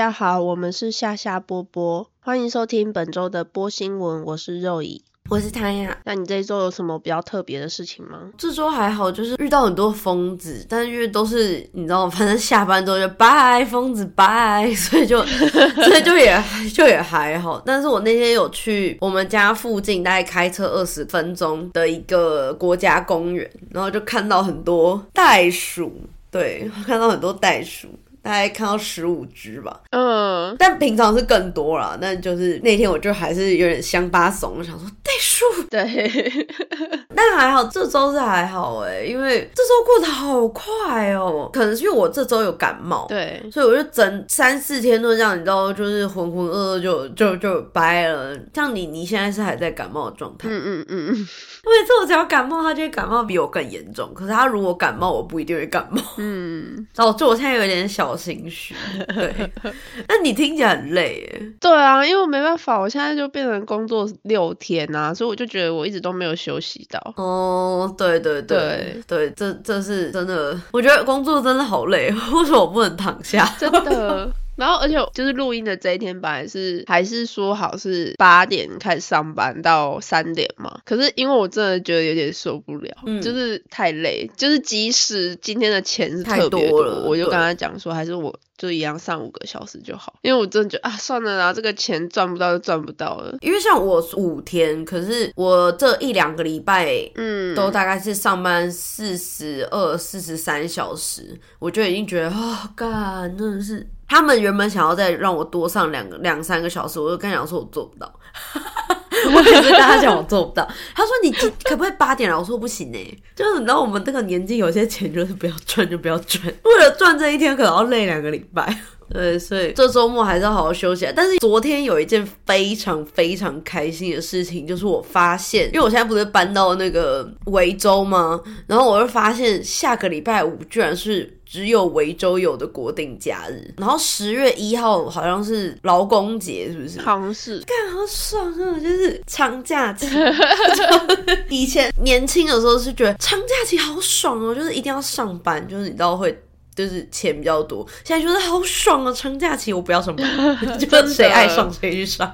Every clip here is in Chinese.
大家好，我们是夏夏波波，欢迎收听本周的波新闻，我是肉乙。我是谭雅。那你这一周有什么比较特别的事情吗？这周还好，就是遇到很多疯子，但是因为都是你知道，反正下班之后就拜疯子拜，所以就 所以就也就也还好。但是我那天有去我们家附近，大概开车二十分钟的一个国家公园，然后就看到很多袋鼠，对，看到很多袋鼠。大概看到十五只吧，嗯，但平常是更多啦。但就是那天我就还是有点乡巴怂，我想说袋鼠，对，但还好这周是还好哎，因为这周过得好快哦。可能是因为我这周有感冒，对，所以我就整三四天都这样，你知道，就是浑浑噩噩就就就掰了。像你，你现在是还在感冒的状态，嗯嗯嗯嗯。每次我只要感冒，他就会感冒比我更严重。可是他如果感冒，我不一定会感冒，嗯，导致我现在有点小。心虚，对，那你听起来很累耶。对啊，因为我没办法，我现在就变成工作六天啊，所以我就觉得我一直都没有休息到。哦，对对对对，这这是真的，我觉得工作真的好累，为什么我不能躺下？真的。然后，而且就是录音的这一天，本来是还是说好是八点开始上班到三点嘛。可是因为我真的觉得有点受不了，就是太累，就是即使今天的钱是特别多，我就跟他讲说，还是我就一样上五个小时就好。因为我真的觉得啊，算了啦，这个钱赚不到就赚不到了。因为像我五天，可是我这一两个礼拜，嗯，都大概是上班四十二、四十三小时，我就已经觉得啊，干真的是。他们原本想要再让我多上两个两三个小时，我就跟他讲说我做不到。我跟他讲我做不到。他说你可不可以八点来？我说不行哎，就是你知道我们这个年纪，有些钱就是不要赚就不要赚，为了赚这一天可能要累两个礼拜。对，所以这周末还是要好好休息。但是昨天有一件非常非常开心的事情，就是我发现，因为我现在不是搬到那个维州吗？然后我就发现下个礼拜五居然是只有维州有的国定假日。然后十月一号好像是劳工节，是不是？好像是。干好爽啊！就是 长假期。以前年轻的时候是觉得长假期好爽哦，就是一定要上班，就是你知道会。就是钱比较多，现在觉得好爽啊！长假期我不要上班，就是谁爱上谁去上，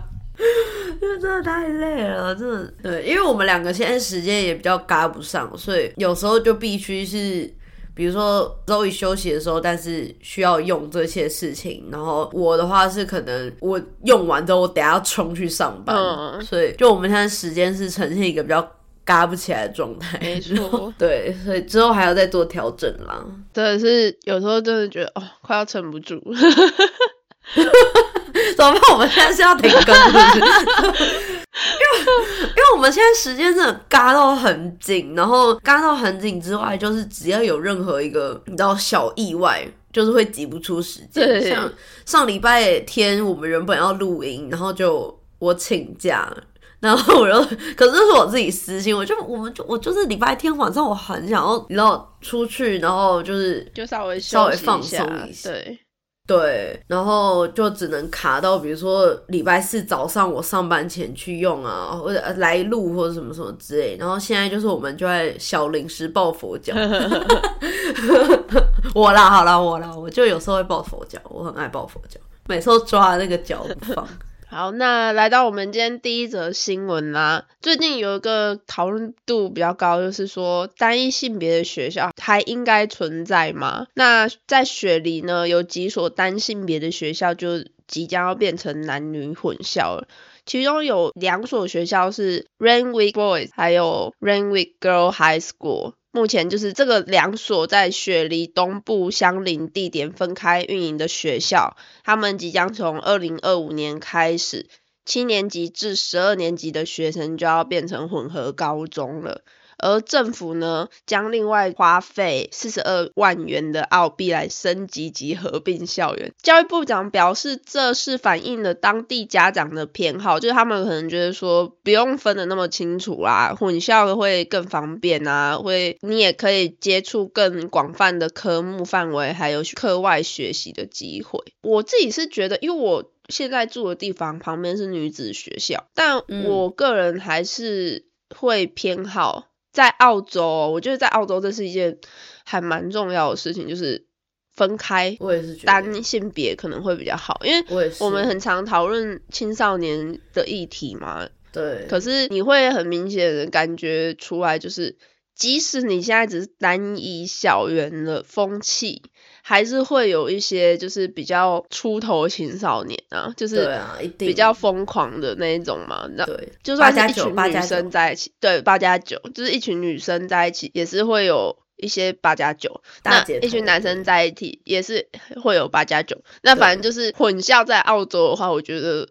因为真的太累了，真的。对，因为我们两个现在时间也比较赶不上，所以有时候就必须是，比如说周一休息的时候，但是需要用这些事情。然后我的话是可能我用完之后，我等下冲去上班，所以就我们现在时间是呈现一个比较。嘎不起来的状态，没错，对，所以之后还要再做调整啦。真的是有时候真的觉得哦，快要撑不住，怎么办？我们现在是要停更，是不是？因为因为我们现在时间真的嘎到很紧，然后嘎到很紧之外，就是只要有任何一个你知道小意外，就是会挤不出时间。像上礼拜天我们原本要录音，然后就我请假。然后我又，可是是我自己私心，我就我们就我就是礼拜天晚上我很想要，你知道出去，然后就是就稍微稍微放松一下，对对，然后就只能卡到比如说礼拜四早上我上班前去用啊，或者来录或者什么什么之类。然后现在就是我们就在小零食抱佛脚 我啦好啦我啦，我就有时候会抱佛脚，我很爱抱佛脚，每次都抓那个脚不放。好，那来到我们今天第一则新闻啦。最近有一个讨论度比较高，就是说单一性别的学校还应该存在吗？那在雪梨呢，有几所单性别的学校就即将要变成男女混校了，其中有两所学校是 Rainwick Boys，还有 Rainwick Girl High School。目前就是这个两所在雪梨东部相邻地点分开运营的学校，他们即将从二零二五年开始，七年级至十二年级的学生就要变成混合高中了。而政府呢，将另外花费四十二万元的澳币来升级及合并校园。教育部长表示，这是反映了当地家长的偏好，就是他们可能觉得说不用分的那么清楚啦，混校会更方便啊，会你也可以接触更广泛的科目范围，还有课外学习的机会。我自己是觉得，因为我现在住的地方旁边是女子学校，但我个人还是会偏好。在澳洲，我觉得在澳洲这是一件还蛮重要的事情，就是分开，我也是单性别可能会比较好，因为我们很常讨论青少年的议题嘛。对。可是你会很明显的感觉出来，就是即使你现在只是单一校园的风气。还是会有一些就是比较出头青少年啊，就是比较疯狂的那一种嘛。对，就算是一群女生在一起，对，八加九就是一群女生在一起，也是会有一些八加九。那一群男生在一起也是会有八加九。那反正就是混校在澳洲的话，我觉得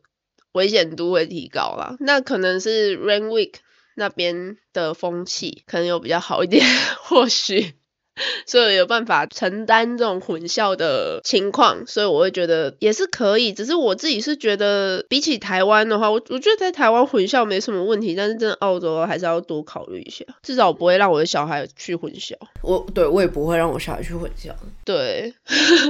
危险度会提高啦。那可能是 Rain Week 那边的风气可能有比较好一点，或许。所以有办法承担这种混校的情况，所以我会觉得也是可以。只是我自己是觉得，比起台湾的话，我我觉得在台湾混校没什么问题，但是真的澳洲还是要多考虑一下。至少不会让我的小孩去混校。我对我也不会让我小孩去混校。对，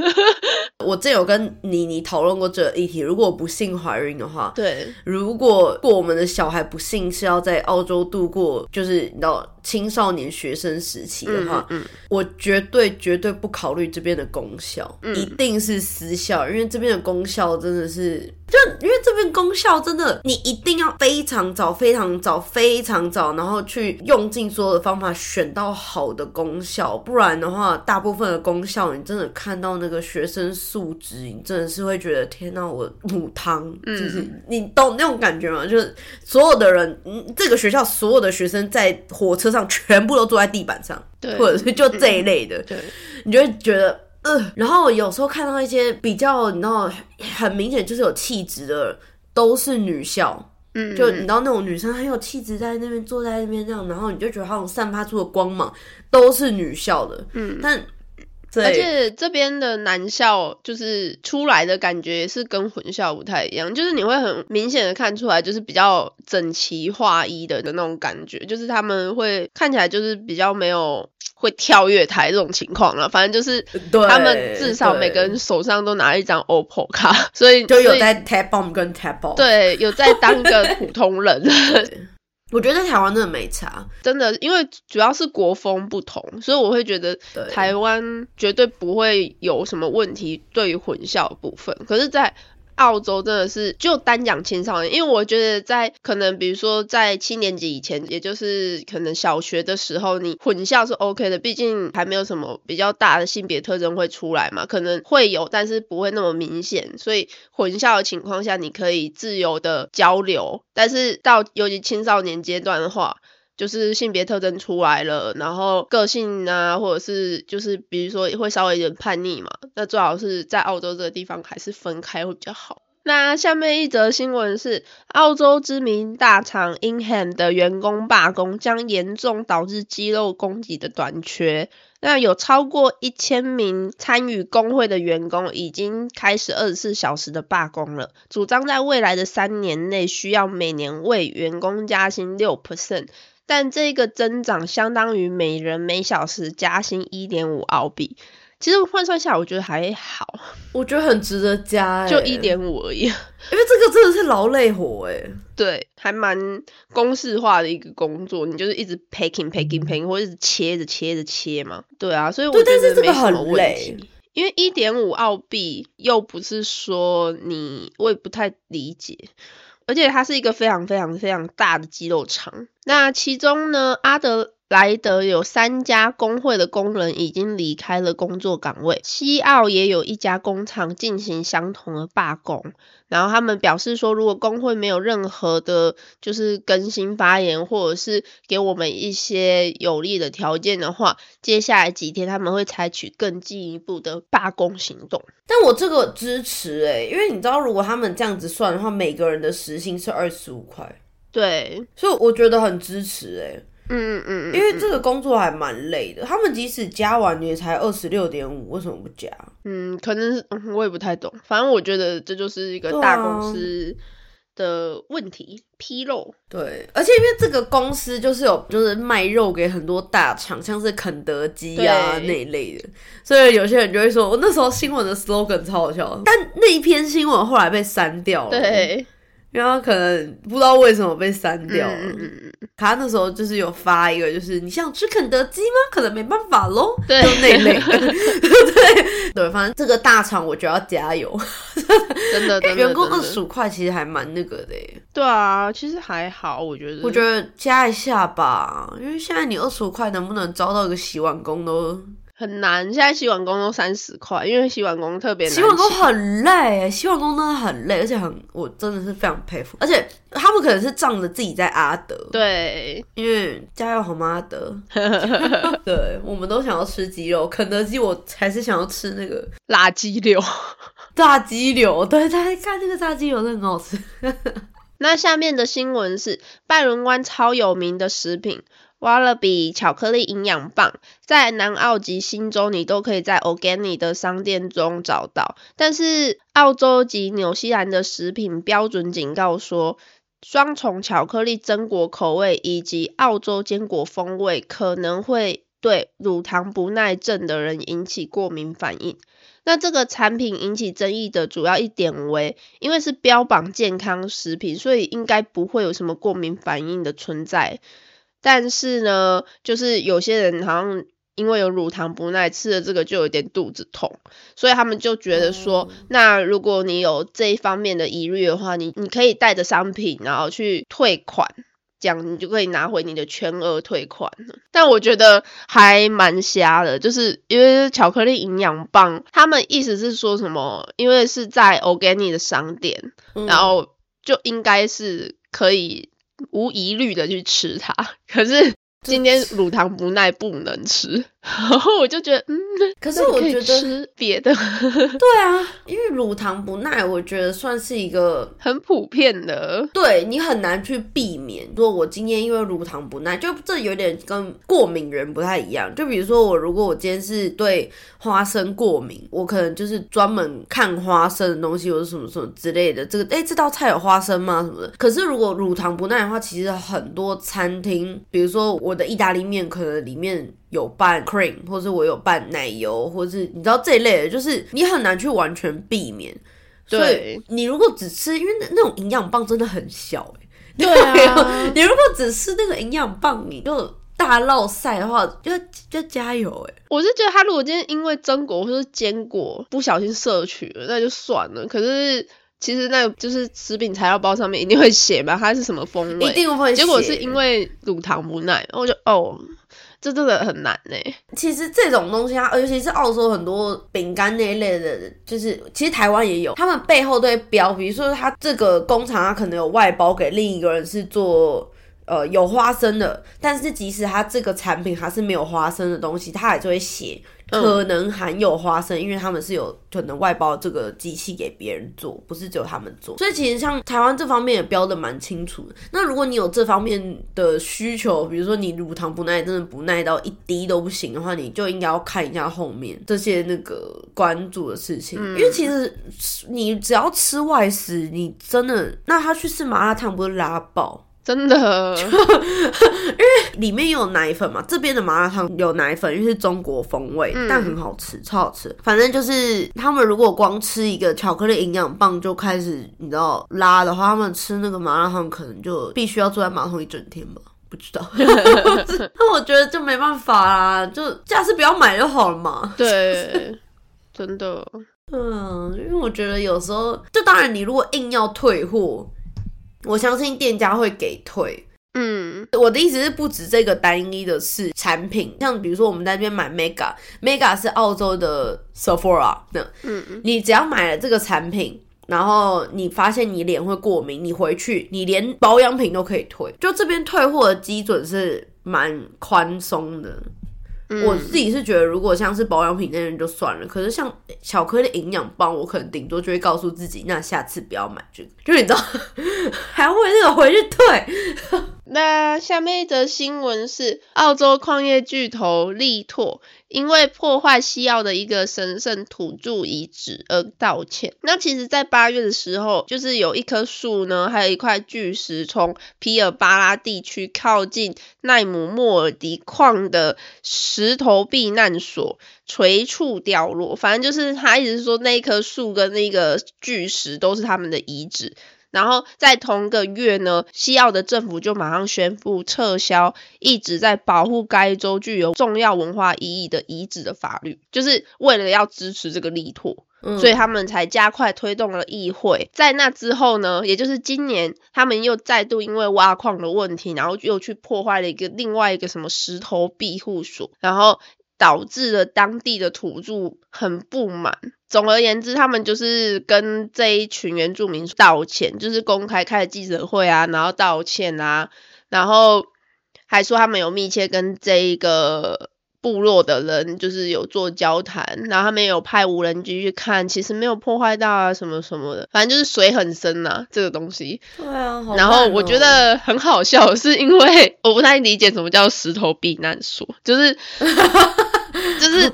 我之前有跟妮妮讨论过这个议题。如果不幸怀孕的话，对，如果过我们的小孩不幸是要在澳洲度过，就是你知道。青少年学生时期的话，我绝对绝对不考虑这边的功效，一定是私校，因为这边的功效真的是。就因为这边功效真的，你一定要非常早、非常早、非常早，然后去用尽所有的方法选到好的功效，不然的话，大部分的功效你真的看到那个学生素质，你真的是会觉得天哪，我母汤，就是你懂那种感觉吗？就是所有的人，这个学校所有的学生在火车上全部都坐在地板上，对，或者是就这一类的，对，你就会觉得。呃，然后有时候看到一些比较，你知道，很明显就是有气质的，都是女校，嗯，就你知道那种女生很有气质，在那边坐在那边这样，然后你就觉得她种散发出的光芒都是女校的，嗯，但而且这边的男校就是出来的感觉是跟混校不太一样，就是你会很明显的看出来，就是比较整齐划一的的那种感觉，就是他们会看起来就是比较没有。会跳跃台这种情况了，反正就是他们至少每个人手上都拿一张 OPPO 卡，所以就有在 tap on 跟 tap off，对，有在当个普通人。我觉得在台湾真的没差，真的，因为主要是国风不同，所以我会觉得台湾绝对不会有什么问题对于混校部分，可是，在澳洲真的是就单讲青少年，因为我觉得在可能比如说在七年级以前，也就是可能小学的时候，你混校是 OK 的，毕竟还没有什么比较大的性别特征会出来嘛，可能会有，但是不会那么明显，所以混校的情况下，你可以自由的交流，但是到尤其青少年阶段的话。就是性别特征出来了，然后个性啊，或者是就是比如说会稍微有点叛逆嘛，那最好是在澳洲这个地方还是分开会比较好。那下面一则新闻是，澳洲知名大厂 Inham 的员工罢工将严重导致肌肉供给的短缺。那有超过一千名参与工会的员工已经开始二十四小时的罢工了，主张在未来的三年内需要每年为员工加薪六 percent。但这个增长相当于每人每小时加薪一点五澳币，其实换算下来我觉得还好，我觉得很值得加，就一点五而已。因为这个真的是劳累活哎，对，还蛮公式化的一个工作，你就是一直 packing packing packing，或者是切着切着切嘛，对啊，所以我觉得没什么问题。因为一点五澳币又不是说你，我也不太理解。而且它是一个非常非常非常大的肌肉厂。那其中呢，阿德莱德有三家工会的工人已经离开了工作岗位，西澳也有一家工厂进行相同的罢工。然后他们表示说，如果工会没有任何的，就是更新发言，或者是给我们一些有利的条件的话，接下来几天他们会采取更进一步的罢工行动。但我这个支持诶，因为你知道，如果他们这样子算的话，每个人的时薪是二十五块，对，所以我觉得很支持诶。嗯嗯嗯，因为这个工作还蛮累的，他们即使加完也才二十六点五，为什么不加？嗯，可能是我也不太懂，反正我觉得这就是一个大公司的问题，纰漏。对，而且因为这个公司就是有就是卖肉给很多大厂，像是肯德基啊那一类的，所以有些人就会说，我那时候新闻的 slogan 超好笑，但那一篇新闻后来被删掉了。对。因为他可能不知道为什么被删掉了。他那时候就是有发一个，就是你想吃肯德基吗？可能没办法喽。对，就那类。对对，反正这个大厂我觉得要加油。真的，员工二十五块其实还蛮那个的。对啊，其实还好，我觉得。我觉得加一下吧，因为现在你二十五块能不能招到一个洗碗工都。很难，现在洗碗工都三十块，因为洗碗工特别难。洗碗工很累，洗碗工真的很累，而且很，我真的是非常佩服。而且他们可能是仗着自己在阿德，对，因为加油好吗，阿德？对，我们都想要吃鸡肉，肯德基我还是想要吃那个辣鸡柳，炸鸡柳。对，大家看那个炸鸡柳，真的很好吃。那下面的新闻是拜伦湾超有名的食品。挖了比巧克力营养棒，在南澳及新州你都可以在 Organic 的商店中找到。但是澳洲及纽西兰的食品标准警告说，双重巧克力榛果口味以及澳洲坚果风味可能会对乳糖不耐症的人引起过敏反应。那这个产品引起争议的主要一点为，因为是标榜健康食品，所以应该不会有什么过敏反应的存在。但是呢，就是有些人好像因为有乳糖不耐，吃了这个就有点肚子痛，所以他们就觉得说，那如果你有这一方面的疑虑的话，你你可以带着商品然后去退款，这样你就可以拿回你的全额退款。但我觉得还蛮瞎的，就是因为巧克力营养棒，他们意思是说什么？因为是在 Organic 的商店，然后就应该是可以。无疑虑的去吃它，可是今天乳糖不耐不能吃，然后我就觉得，嗯，可是我觉得吃别的，对啊，因为乳糖不耐，我觉得算是一个很普遍的，对你很难去避免。如果我今天因为乳糖不耐，就这有点跟过敏人不太一样。就比如说我，如果我今天是对花生过敏，我可能就是专门看花生的东西，或者什么什么之类的。这个，哎，这道菜有花生吗？什么的。可是如果乳糖不耐的话，其实很多餐厅，比如说我的意大利面，可能里面。有拌 cream，或者我有拌奶油，或者是你知道这一类的，就是你很难去完全避免。对，你如果只吃，因为那那种营养棒真的很小，哎，对啊，你如果只吃那个营养棒，你就大落晒的话，就就加油，哎，我是觉得他如果今天因为榛果或是坚果不小心摄取了，那就算了。可是其实那就是食品材料包上面一定会写嘛，它是什么风味，一定会。结果是因为乳糖不耐，我就哦。这真的很难呢。其实这种东西啊，尤其是澳洲很多饼干那一类的，就是其实台湾也有，他们背后都会标，比如说它这个工厂，它可能有外包给另一个人是做呃有花生的，但是即使它这个产品它是没有花生的东西，他还是会写。可能含有花生，因为他们是有可能外包这个机器给别人做，不是只有他们做。所以其实像台湾这方面也标的蛮清楚的。那如果你有这方面的需求，比如说你乳糖不耐，真的不耐到一滴都不行的话，你就应该要看一下后面这些那个关注的事情。因为其实你只要吃外食，你真的那他去吃麻辣烫不是拉爆？真的，因为里面有奶粉嘛，这边的麻辣烫有奶粉，因为是中国风味，但很好吃，超好吃。反正就是他们如果光吃一个巧克力营养棒就开始你知道拉的话，他们吃那个麻辣烫可能就必须要坐在马桶一整天吧，不知道。那我觉得就没办法啦，就下次不要买就好了嘛。对，真的，嗯，因为我觉得有时候，就当然你如果硬要退货。我相信店家会给退。嗯，我的意思是不止这个单一的是产品，像比如说我们在那边买 Mega，Mega 是澳洲的 Sephora，那嗯嗯，你只要买了这个产品，然后你发现你脸会过敏，你回去你连保养品都可以退，就这边退货的基准是蛮宽松的。我自己是觉得，如果像是保养品那种就算了，可是像巧克力营养棒，我可能顶多就会告诉自己，那下次不要买这个，就你知道，还会那个回去退。那下面一则新闻是，澳洲矿业巨头力拓因为破坏西澳的一个神圣土著遗址而道歉。那其实，在八月的时候，就是有一棵树呢，还有一块巨石从皮尔巴拉地区靠近奈姆莫尔迪矿的石头避难所垂处掉落。反正就是他一直说那一棵树跟那个巨石都是他们的遗址。然后在同个月呢，西澳的政府就马上宣布撤销一直在保护该州具有重要文化意义的遗址的法律，就是为了要支持这个力拓。所以他们才加快推动了议会。在那之后呢，也就是今年，他们又再度因为挖矿的问题，然后又去破坏了一个另外一个什么石头庇护所，然后导致了当地的土著很不满。总而言之，他们就是跟这一群原住民道歉，就是公开开记者会啊，然后道歉啊，然后还说他们有密切跟这一个。部落的人就是有做交谈，然后他们有派无人机去看，其实没有破坏到啊什么什么的，反正就是水很深呐，这个东西。对啊，然后我觉得很好笑，是因为 我不太理解什么叫石头避难所，就是 就是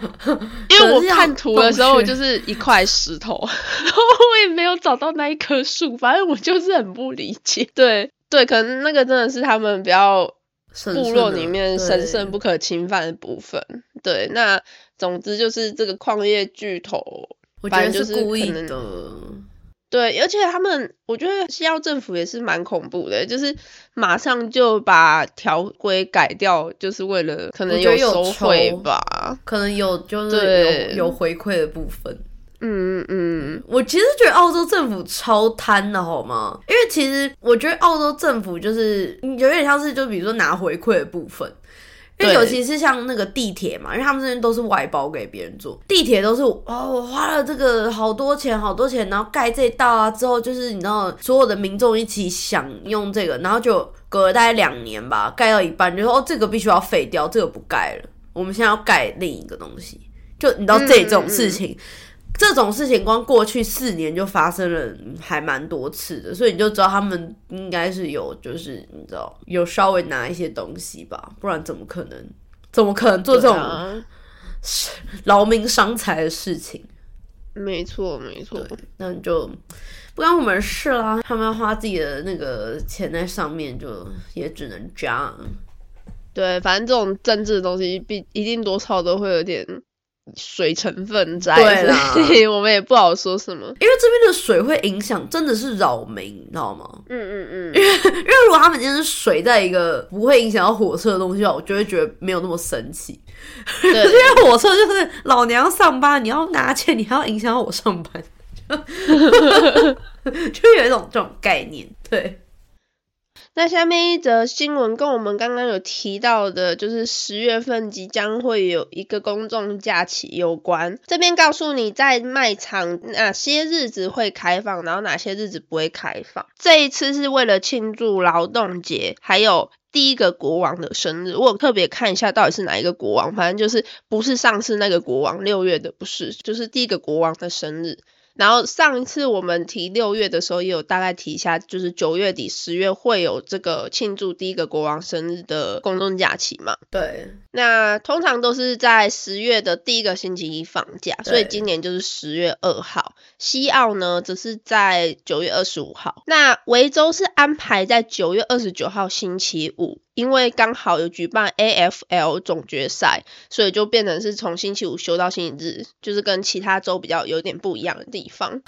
因为我看图的时候我就是一块石头，然后我也没有找到那一棵树，反正我就是很不理解。对对，可能那个真的是他们比较。部落里面神圣不可侵犯的部分，对，那总之就是这个矿业巨头，我觉得是故意的，对，而且他们，我觉得西澳政府也是蛮恐怖的，就是马上就把条规改掉，就是为了可能有收回吧，可能有就是有有回馈的部分。嗯嗯嗯，我其实觉得澳洲政府超贪的好吗？因为其实我觉得澳洲政府就是有点像是就比如说拿回馈的部分，因为尤其是像那个地铁嘛，因为他们这边都是外包给别人做，地铁都是哦，我花了这个好多钱好多钱，然后盖这道啊之后，就是你知道所有的民众一起享用这个，然后就隔了大概两年吧，盖到一半就说哦这个必须要废掉，这个不盖了，我们现在要盖另一个东西，就你知道这这种事情。这种事情光过去四年就发生了还蛮多次的，所以你就知道他们应该是有，就是你知道有稍微拿一些东西吧，不然怎么可能，怎么可能做这种 劳民伤财的事情？没错，没错，那你就不关我们事啦。他们要花自己的那个钱在上面，就也只能这样。对，反正这种政治的东西，必一定多少都会有点。水成分在，所以我们也不好说什么。因为这边的水会影响，真的是扰民，你知道吗？嗯嗯嗯。因为因为如果他们今天是水在一个不会影响到火车的东西的话，我就会觉得没有那么神奇。因为火车就是老娘上班，你要拿钱，你还要影响到我上班，就有一种这种概念，对。那下面一则新闻跟我们刚刚有提到的，就是十月份即将会有一个公众假期有关。这边告诉你，在卖场哪些日子会开放，然后哪些日子不会开放。这一次是为了庆祝劳动节，还有第一个国王的生日。我特别看一下到底是哪一个国王，反正就是不是上次那个国王六月的，不是，就是第一个国王的生日。然后上一次我们提六月的时候，也有大概提一下，就是九月底十月会有这个庆祝第一个国王生日的公众假期嘛？对。那通常都是在十月的第一个星期一放假，所以今年就是十月二号。西澳呢，则是在九月二十五号。那维州是安排在九月二十九号星期五。因为刚好有举办 AFL 总决赛，所以就变成是从星期五休到星期日，就是跟其他州比较有点不一样的地方。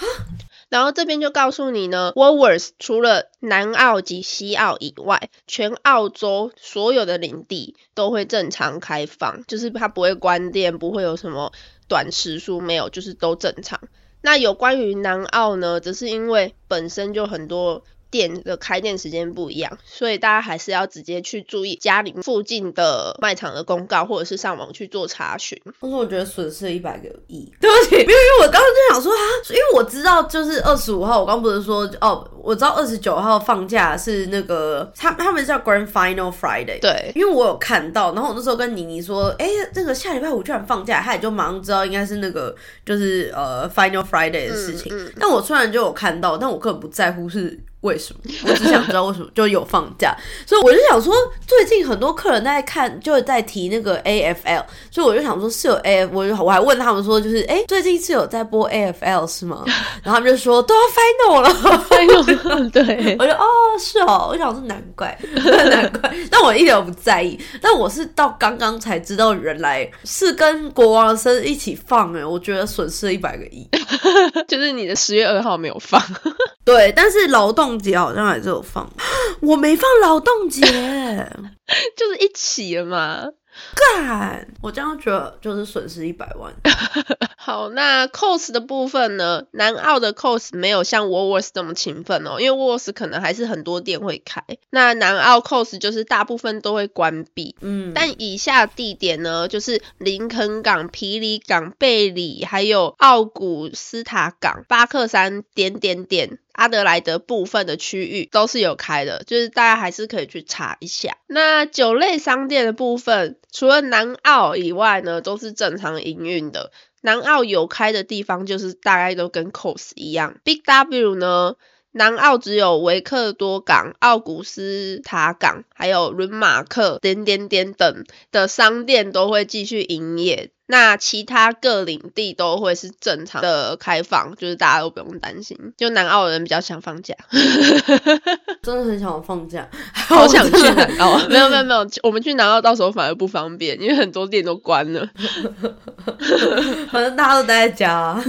然后这边就告诉你呢 w o l w o r t h 除了南澳及西澳以外，全澳洲所有的领地都会正常开放，就是它不会关店，不会有什么短时数，没有，就是都正常。那有关于南澳呢，则是因为本身就很多。店的开店时间不一样，所以大家还是要直接去注意家里附近的卖场的公告，或者是上网去做查询。但是我觉得损失了一百个亿，对不起，因为我刚刚就想说啊，因为我知道就是二十五号，我刚不是说哦，我知道二十九号放假是那个他他们叫 Grand Final Friday，对，因为我有看到，然后我那时候跟妮妮说，哎，这个下礼拜五居然放假，他也就马上知道应该是那个就是呃 Final Friday 的事情。但我突然就有看到，但我根本不在乎是。为什么？我只想知道为什么 就有放假，所以我就想说，最近很多客人在看，就在提那个 AFL，所以我就想说是有 AF，我就我还问他们说，就是哎，最近是有在播 AFL 是吗？然后他们就说都要 final 了，final 对，我就哦是哦，我想说难怪难怪，但我一点都不在意，但我是到刚刚才知道原来是跟国王生日一起放哎，我觉得损失了一百个亿，就是你的十月二号没有放。对，但是劳动节好像还是有放，我没放劳动节，就是一起了嘛。干，我这样觉得就是损失一百万。好，那 cos 的部分呢？南澳的 cos 没有像 Woolworths 这么勤奋哦，因为 Woolworths 可能还是很多店会开。那南澳 cos 就是大部分都会关闭。嗯，但以下地点呢，就是林肯港、皮里港、贝里，还有奥古斯塔港、巴克山点点点。阿德莱德部分的区域都是有开的，就是大家还是可以去查一下。那酒类商店的部分，除了南澳以外呢，都是正常营运的。南澳有开的地方，就是大概都跟 COS 一样。Big W 呢，南澳只有维克多港、奥古斯塔港，还有伦马克点点点等的商店都会继续营业。那其他各领地都会是正常的开放，就是大家都不用担心。就南澳人比较想放假，真的很想放假，好想去南澳。没有没有没有，我们去南澳到时候反而不方便，因为很多店都关了。反正大家都待在家。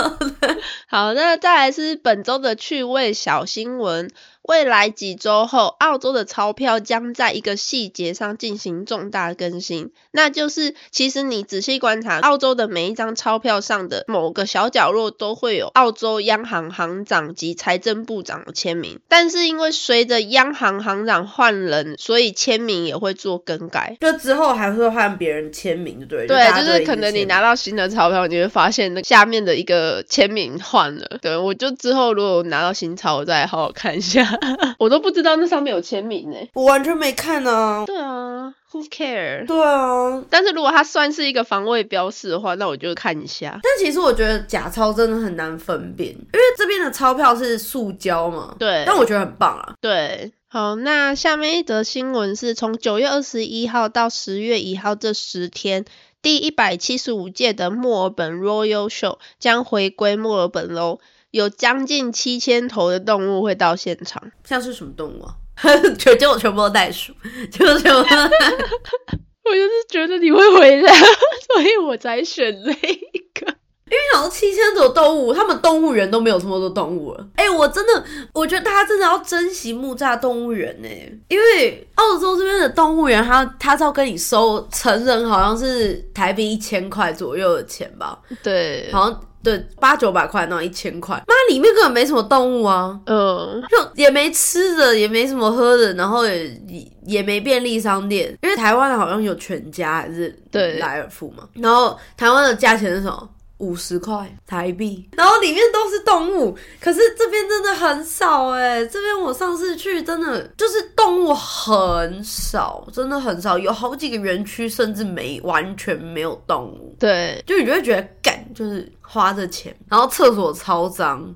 好，那再来是本周的趣味小新闻。未来几周后，澳洲的钞票将在一个细节上进行重大更新，那就是其实你仔细观察，澳洲的每一张钞票上的某个小角落都会有澳洲央行行长及财政部长的签名，但是因为随着央行行长换人，所以签名也会做更改。就之后还会换别人签名，对对？对，就是可能你拿到新的钞票，你会发现那下面的一个签名换了。对，我就之后如果拿到新钞，我再好好看一下。我都不知道那上面有签名呢，我完全没看呢。对啊，Who care？对啊，但是如果它算是一个防卫标识的话，那我就看一下。但其实我觉得假钞真的很难分辨，因为这边的钞票是塑胶嘛。对，但我觉得很棒啊。对，好，那下面一则新闻是从九月二十一号到十月一号这十天，第一百七十五届的墨尔本 Royal Show 将回归墨尔本喽。有将近七千头的动物会到现场，像是什么动物啊？全就全部都袋鼠，就全部。我就是觉得你会回来，所以我才选这个。因为好像七千头动物，他们动物园都没有这么多动物了。哎，我真的，我觉得大家真的要珍惜木栅动物园呢，因为澳洲这边的动物园，它它是要跟你收成人，好像是台币一千块左右的钱吧？对，好像。对，八九百块那一千块，妈里面根本没什么动物啊，嗯，就也没吃的，也没什么喝的，然后也也没便利商店，因为台湾好像有全家还是对。莱尔富嘛，然后台湾的价钱是什么？五十块台币，然后里面都是动物，可是这边真的很少哎，这边我上次去真的就是动物很少，真的很少，有好几个园区甚至没完全没有动物，对，就你就会觉得干就是花着钱，然后厕所超脏。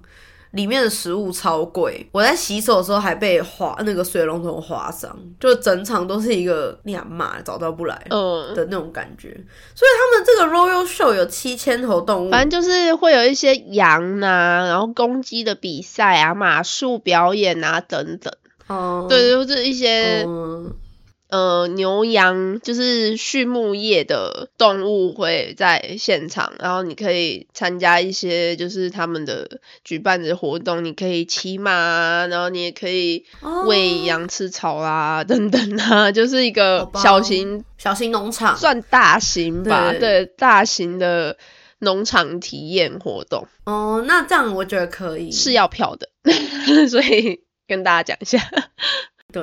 里面的食物超贵，我在洗手的时候还被划那个水龙头划伤，就整场都是一个两码找到不来的那种感觉。所以他们这个 Royal Show 有七千头动物，反正就是会有一些羊呐，然后公鸡的比赛啊，马术表演啊等等。哦，对，就是一些。呃，牛羊就是畜牧业的动物会在现场，然后你可以参加一些就是他们的举办的活动，你可以骑马，然后你也可以喂羊吃草啦，等等啊，就是一个小型小型农场，算大型吧，对，大型的农场体验活动。哦，那这样我觉得可以，是要票的，所以跟大家讲一下。对。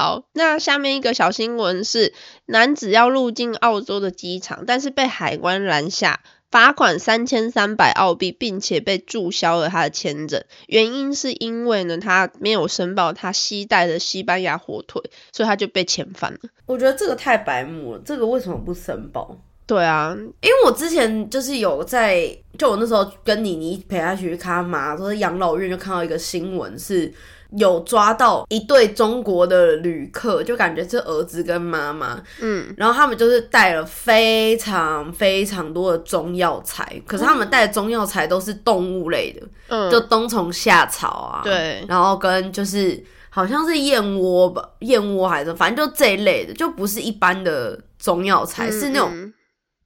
好，那下面一个小新闻是，男子要入境澳洲的机场，但是被海关拦下，罚款三千三百澳币，并且被注销了他的签证。原因是因为呢，他没有申报他携带的西班牙火腿，所以他就被遣返了。我觉得这个太白目了，这个为什么不申报？对啊，因为我之前就是有在，就我那时候跟妮妮陪他去看妈，说养老院就看到一个新闻是。有抓到一对中国的旅客，就感觉是儿子跟妈妈，嗯，然后他们就是带了非常非常多的中药材，可是他们带的中药材都是动物类的，嗯，就冬虫夏草啊，对，然后跟就是好像是燕窝吧，燕窝还是反正就这一类的，就不是一般的中药材，是那种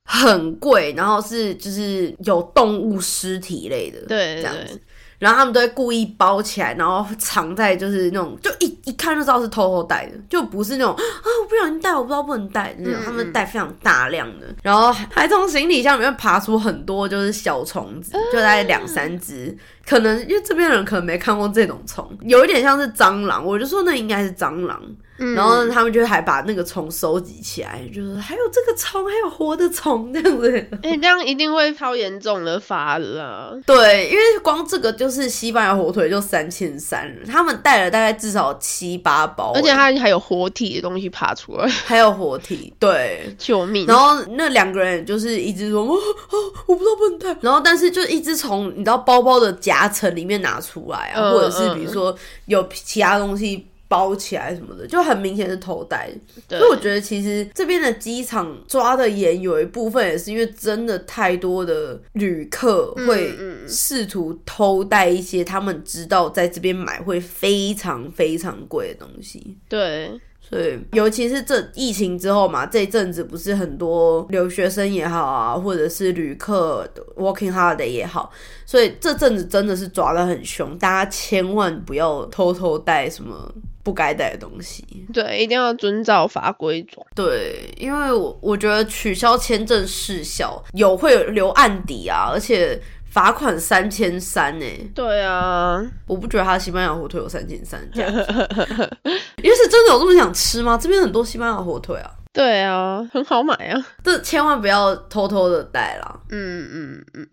很贵，然后是就是有动物尸体类的，对，这样子。然后他们都会故意包起来，然后藏在就是那种就一一看就知道是偷偷带的，就不是那种啊我不小心带，我不知道不能带那种，他们带非常大量的，然后还从行李箱里面爬出很多就是小虫子，就大概两三只。可能因为这边人可能没看过这种虫，有一点像是蟑螂，我就说那应该是蟑螂。然后他们就还把那个虫收集起来，就是还有这个虫，还有活的虫这样子。哎，这样一定会超严重的发了。对，因为光这个就是西班牙火腿就三千三，他们带了大概至少七八包，而且它还有活体的东西爬出来，还有活体，对，救命！然后那两个人就是一直说，哦哦，我不知道不能带。然后但是就一直从你知道包包的夹层里面拿出来啊，或者是比如说有其他东西。包起来什么的，就很明显是偷带。所以我觉得其实这边的机场抓的严，有一部分也是因为真的太多的旅客会试图偷带一些他们知道在这边买会非常非常贵的东西。对。所以，尤其是这疫情之后嘛，这一阵子不是很多留学生也好啊，或者是旅客 working holiday 也好，所以这阵子真的是抓的很凶，大家千万不要偷偷带什么不该带的东西。对，一定要遵照法规走。对，因为我我觉得取消签证失效有会留案底啊，而且。罚款三千三呢？对啊，我不觉得他西班牙火腿有三千三价，因为是真的有这么想吃吗？这边很多西班牙火腿啊。对啊，很好买啊，这千万不要偷偷的带啦。嗯嗯嗯。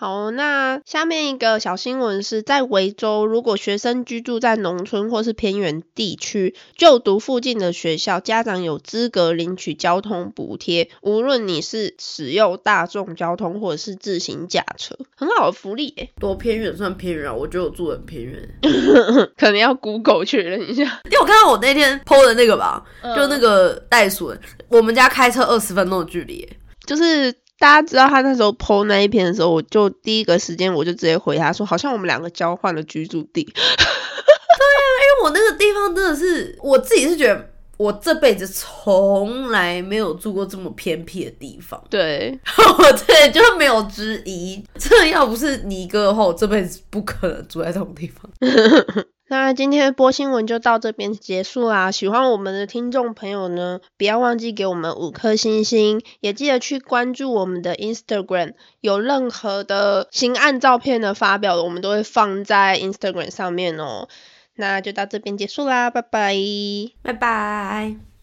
好，那下面一个小新闻是在维州，如果学生居住在农村或是偏远地区，就读附近的学校，家长有资格领取交通补贴，无论你是使用大众交通或者是自行驾车，很好的福利诶。多偏远算偏远啊？我觉得我住很偏远 可能要 Google 确认一下。因为我看到我那天 PO 的那个吧，就那个袋鼠，我们家开车二十分钟的距离，就是。大家知道他那时候 PO 那一篇的时候，我就第一个时间我就直接回他说，好像我们两个交换了居住地。对啊，因为我那个地方真的是，我自己是觉得我这辈子从来没有住过这么偏僻的地方。对 我，对，就是没有之一。这要不是你哥的话，我这辈子不可能住在这种地方。那今天播新闻就到这边结束啦。喜欢我们的听众朋友呢，不要忘记给我们五颗星星，也记得去关注我们的 Instagram。有任何的新案照片的发表，我们都会放在 Instagram 上面哦。那就到这边结束啦，拜拜，拜拜。